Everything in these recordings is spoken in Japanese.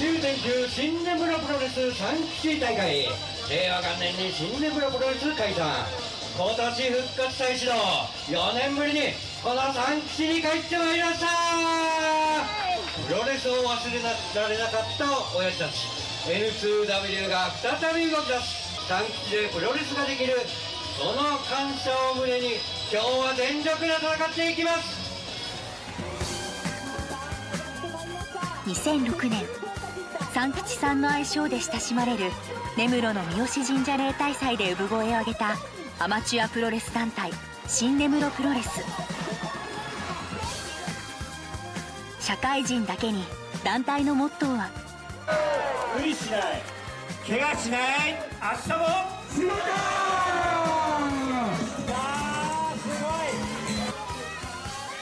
中天中新根室プロレス三吉大会。令和元年に新根室プロレス解散今年復活再始動4年ぶりにこの三吉に帰ってまいりました。プロレスを忘れられなかった親父たち。N2W が再び動き出す。三吉でプロレスができる。その感謝を胸に今日は全力で戦っていきます。2006年三吉さんの愛称で親しまれる根室の三好神社例大祭で産声を上げたアマチュアプロレス団体新根室プロレス。社会人だけに団体のモットーは無理しない。怪我しない。明日も。仕事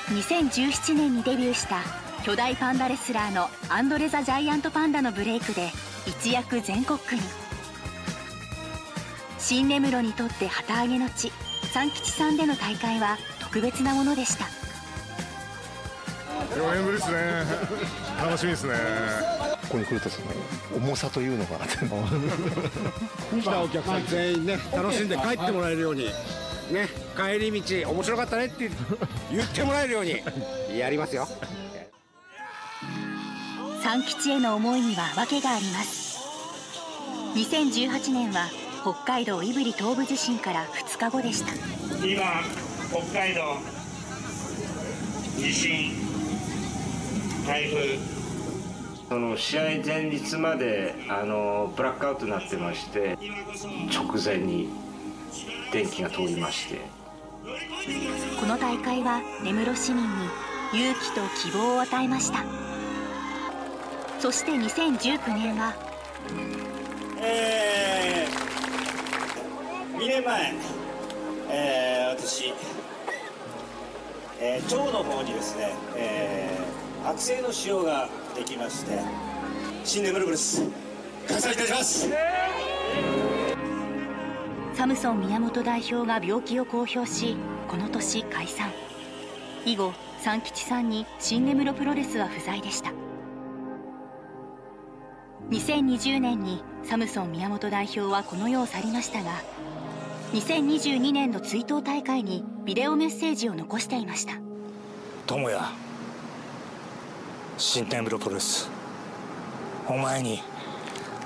2017年にデビューした巨大パンダレスラーのアンドレ・ザ・ジャイアントパンダのブレイクで一躍全国区に。新根室にとって旗揚げの地三吉さんでの大会は特別なものでした。4年ぶりですね。楽しみですね。ここに来るとその重さというのが来たお客さん全員ね楽しんで帰ってもらえるように。ね帰り道面白かったねって言ってもらえるようにやりますよ三吉への思いには訳があります。2018年は北海道胆振東部地震から2日後でした。今北海道地震台風その試合前日まであのブラックアウトになってまして直前に電気が通りまして。この大会は根室市民に勇気と希望を与えましたそして2019年は。えー、2年前、えー、私、えー、腸の方にですね、えー、悪性の腫瘍ができまして新年ブルブルス開催いたします。サムソン宮本代表が病気を公表しこの年解散。以後三吉さんに新根室プロレスは不在でした2020年にサムソン宮本代表はこの世を去りましたが2022年の追悼大会にビデオメッセージを残していました。友也新天プロレス。お前に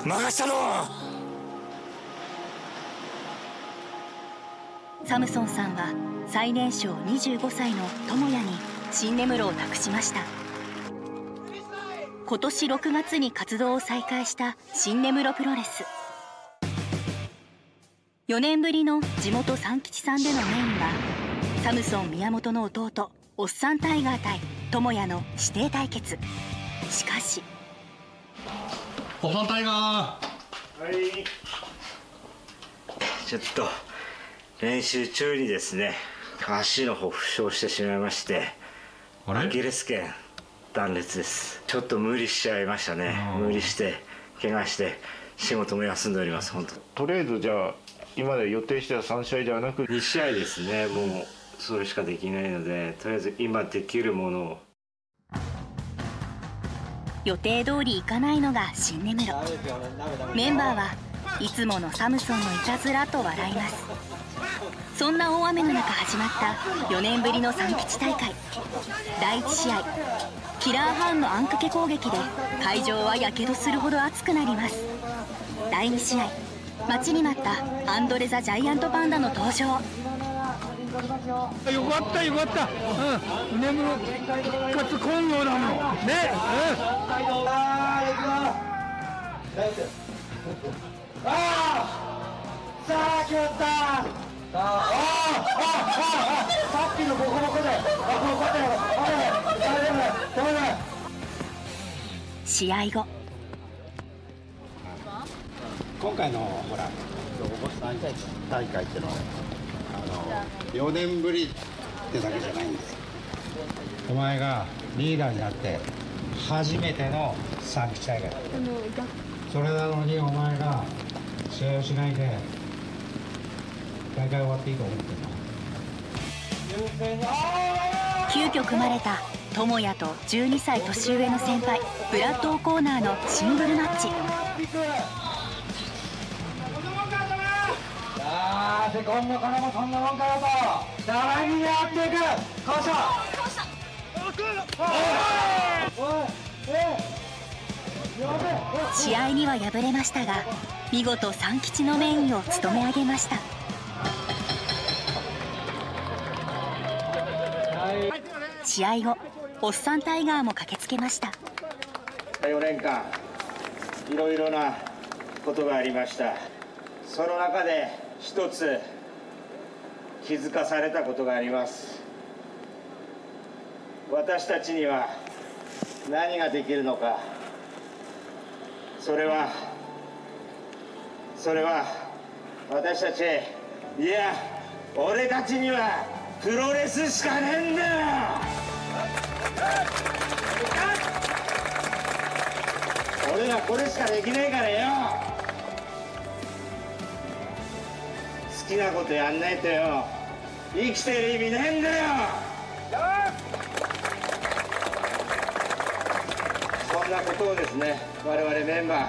任したろサムソンさんは最年少25歳の智也に新根室を託しました今年6月に活動を再開した新根室プロレス。4年ぶりの地元三吉さんでのメインはサムソン宮本の弟おっさんタイガー対智也の指定対決。しかしおっさんタイガー。はい。ちょっと練習中にですね足の方負傷してしまいましてアキレス腱断裂です。ちょっと無理しちゃいましたね。無理して怪我して仕事も休んでおります本当。とりあえずじゃあ今まで予定してた3試合ではなく2試合ですね。もうそれしかできないのでとりあえず今できるものを。予定通りいかないのが新根室。メンバーはいつものサムソンのいたずらと笑います。そんな大雨の中始まった4年ぶりの三吉大会。第1試合キラーハンのあんかけ攻撃で会場はやけどするほど熱くなります。第2試合待ちに待ったアンドレ・ザ・ジャイアントパンダの登場。よかったよかった。うん。根室復活工業だもん。ねああさあ決まった。ああああさっきのボコボコであボコだよあれ大丈夫ダメだ試合後。今回のほら大会っていうのはあの4年ぶりってだけじゃないんで。すよお前がリーダーになって初めての三吉大会。だそれなのにお前が試合をしないで大会終わっていいと思ってるの。急遽組まれた智也と12歳年上の先輩ブラッド・オコーナーのシングルマッチ。さあセコンドからもそんなもんかよとにやっていく試合には敗れましたが見事三吉のメインを務め上げました試合後おっさんタイガーも駆けつけました。4年間いろいろなことがありました。その中で一つ気づかされたことがあります。私たちには何ができるのか。それはそれは私たちいや俺たちにはプロレスしかねえんだよ。俺らこれしかできねえからよ。好きなことやんないとよ。生きてる意味ねえんだよ。そんなことをですね我々メンバー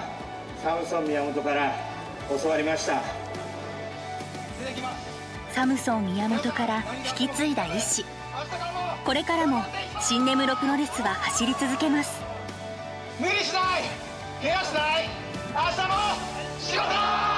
サムソン宮本から教わりました。サムソン宮本から引き継いだ意志これからも新根室プロレスは走り続けます。無理しない。怪我しない。明日も仕事